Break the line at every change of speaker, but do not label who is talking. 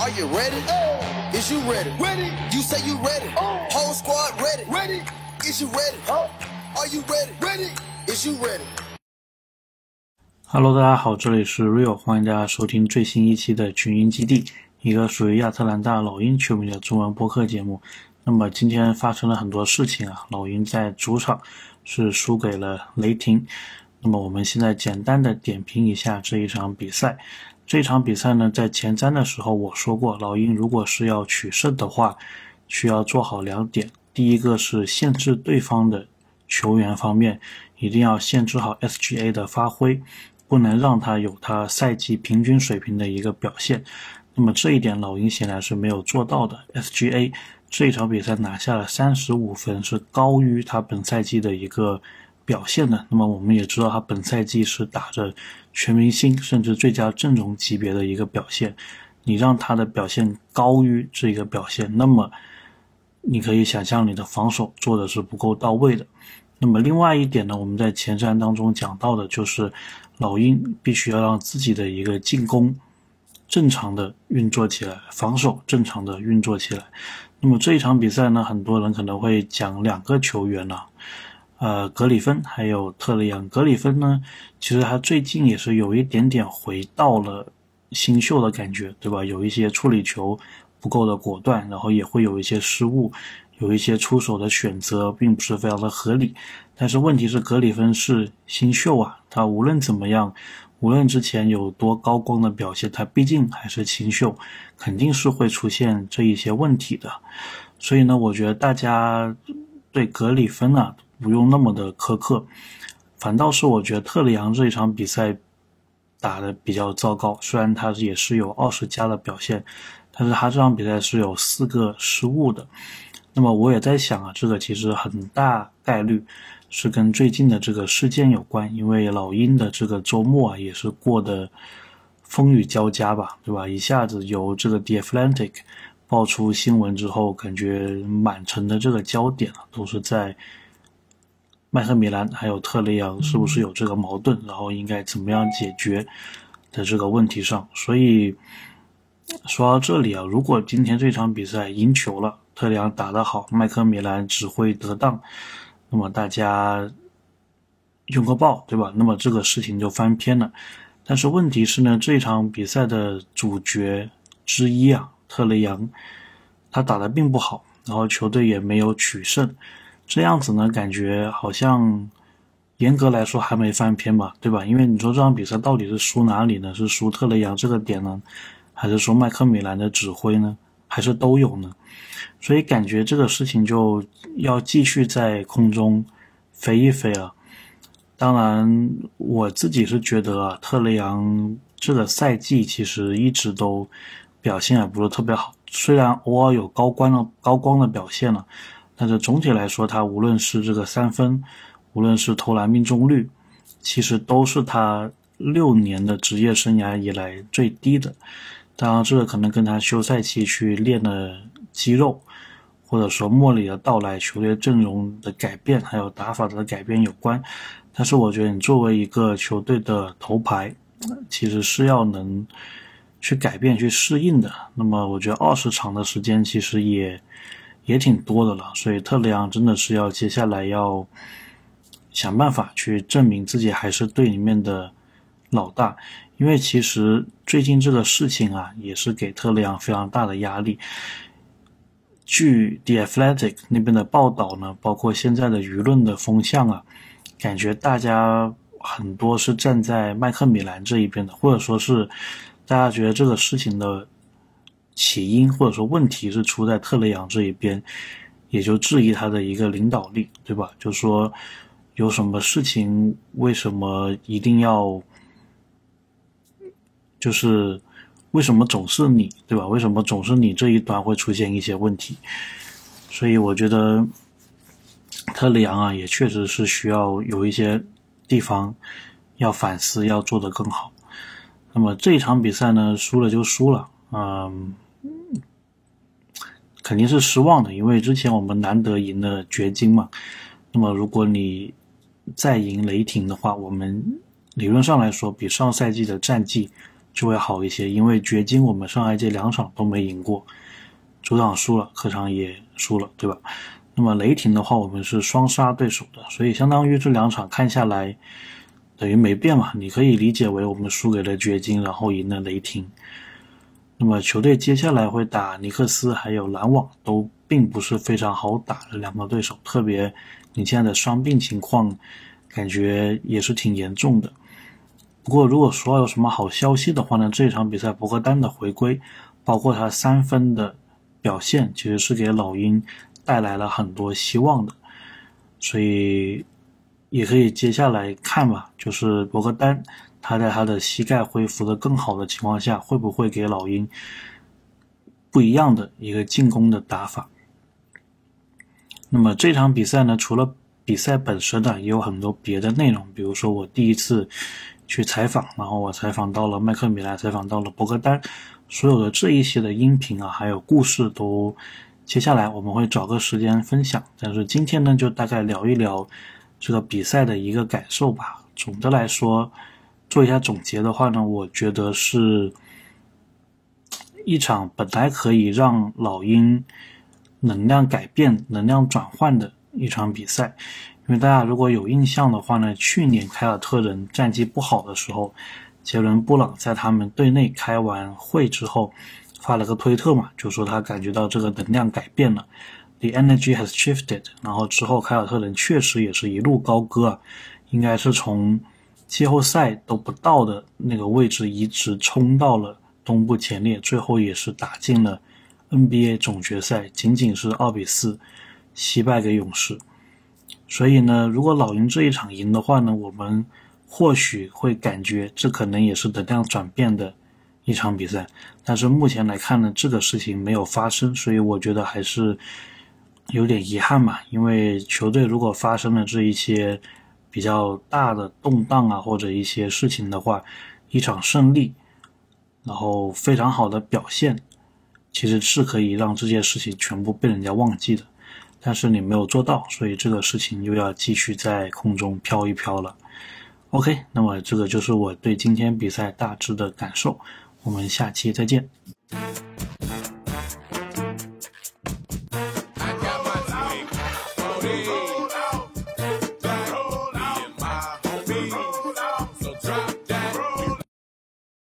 Are you ready? Oh. Is you ready? Ready. You say you ready. Whole squad ready. Ready. Is you ready? Oh. Are you ready? Ready. Is you ready?
Hello，大家好，这里是 Real，欢迎大家收听最新一期的群英基地，一个属于亚特兰大老鹰球迷的中文播客节目。那么今天发生了很多事情啊，老鹰在主场是输给了雷霆。那么我们现在简单的点评一下这一场比赛。这场比赛呢，在前瞻的时候我说过，老鹰如果是要取胜的话，需要做好两点。第一个是限制对方的球员方面，一定要限制好 SGA 的发挥。不能让他有他赛季平均水平的一个表现，那么这一点老鹰显然是没有做到的。SGA 这一场比赛拿下了三十五分，是高于他本赛季的一个表现的。那么我们也知道他本赛季是打着全明星甚至最佳阵容级别的一个表现，你让他的表现高于这个表现，那么你可以想象你的防守做的是不够到位的。那么另外一点呢，我们在前瞻当中讲到的就是。老鹰必须要让自己的一个进攻正常的运作起来，防守正常的运作起来。那么这一场比赛呢，很多人可能会讲两个球员呢，呃，格里芬还有特雷杨。格里芬呢，其实他最近也是有一点点回到了新秀的感觉，对吧？有一些处理球不够的果断，然后也会有一些失误。有一些出手的选择并不是非常的合理，但是问题是格里芬是新秀啊，他无论怎么样，无论之前有多高光的表现，他毕竟还是新秀，肯定是会出现这一些问题的。所以呢，我觉得大家对格里芬啊不用那么的苛刻，反倒是我觉得特里昂这一场比赛打的比较糟糕，虽然他也是有二十加的表现，但是他这场比赛是有四个失误的。那么我也在想啊，这个其实很大概率是跟最近的这个事件有关，因为老鹰的这个周末啊也是过得风雨交加吧，对吧？一下子由这个 The Atlantic 爆出新闻之后，感觉满城的这个焦点啊都是在麦克米兰还有特雷杨是不是有这个矛盾，然后应该怎么样解决的这个问题上。所以说到这里啊，如果今天这场比赛赢球了，特雷杨打得好，麦克米兰指挥得当，那么大家用个爆，对吧？那么这个事情就翻篇了。但是问题是呢，这场比赛的主角之一啊，特雷杨，他打得并不好，然后球队也没有取胜，这样子呢，感觉好像严格来说还没翻篇吧，对吧？因为你说这场比赛到底是输哪里呢？是输特雷杨这个点呢，还是说麦克米兰的指挥呢？还是都有呢？所以感觉这个事情就要继续在空中飞一飞了。当然，我自己是觉得啊，特雷杨这个赛季其实一直都表现也不是特别好。虽然偶尔有高光的高光的表现了，但是总体来说，他无论是这个三分，无论是投篮命中率，其实都是他六年的职业生涯以来最低的。当然，这个可能跟他休赛期去练的肌肉。或者说莫里的到来、球队阵容的改变，还有打法的改变有关。但是我觉得你作为一个球队的头牌，其实是要能去改变、去适应的。那么我觉得二十场的时间其实也也挺多的了。所以特雷昂真的是要接下来要想办法去证明自己还是队里面的老大。因为其实最近这个事情啊，也是给特雷昂非常大的压力。据 The Athletic 那边的报道呢，包括现在的舆论的风向啊，感觉大家很多是站在麦克米兰这一边的，或者说是大家觉得这个事情的起因或者说问题是出在特雷杨这一边，也就质疑他的一个领导力，对吧？就说有什么事情，为什么一定要就是。为什么总是你，对吧？为什么总是你这一端会出现一些问题？所以我觉得特雷昂啊，也确实是需要有一些地方要反思，要做得更好。那么这一场比赛呢，输了就输了，嗯，肯定是失望的，因为之前我们难得赢了掘金嘛。那么如果你再赢雷霆的话，我们理论上来说比上赛季的战绩。就会好一些。因为掘金我们上赛季两场都没赢过，主场输了，客场也输了，对吧？那么雷霆的话，我们是双杀对手的，所以相当于这两场看下来等于没变嘛。你可以理解为我们输给了掘金，然后赢了雷霆。那么球队接下来会打尼克斯，还有篮网，都并不是非常好打的两个对手。特别你现在的伤病情况，感觉也是挺严重的。不过如果说有什么好消息的话呢，这场比赛博格丹的回归，包括他三分的表现，其实是给老鹰带来了很多希望的。所以也可以接下来看吧，就是博格丹。他在他的膝盖恢复的更好的情况下，会不会给老鹰不一样的一个进攻的打法？那么这场比赛呢，除了比赛本身呢，也有很多别的内容。比如说我第一次去采访，然后我采访到了麦克米莱，采访到了博格丹，所有的这一些的音频啊，还有故事都接下来我们会找个时间分享。但是今天呢，就大概聊一聊这个比赛的一个感受吧。总的来说。做一下总结的话呢，我觉得是一场本来可以让老鹰能量改变、能量转换的一场比赛。因为大家如果有印象的话呢，去年凯尔特人战绩不好的时候，杰伦布朗在他们队内开完会之后发了个推特嘛，就说他感觉到这个能量改变了，the energy has shifted。然后之后凯尔特人确实也是一路高歌，应该是从。季后赛都不到的那个位置，一直冲到了东部前列，最后也是打进了 NBA 总决赛，仅仅是二比四惜败给勇士。所以呢，如果老鹰这一场赢的话呢，我们或许会感觉这可能也是能量转变的一场比赛。但是目前来看呢，这个事情没有发生，所以我觉得还是有点遗憾嘛。因为球队如果发生了这一些。比较大的动荡啊，或者一些事情的话，一场胜利，然后非常好的表现，其实是可以让这件事情全部被人家忘记的。但是你没有做到，所以这个事情又要继续在空中飘一飘了。OK，那么这个就是我对今天比赛大致的感受。我们下期再见。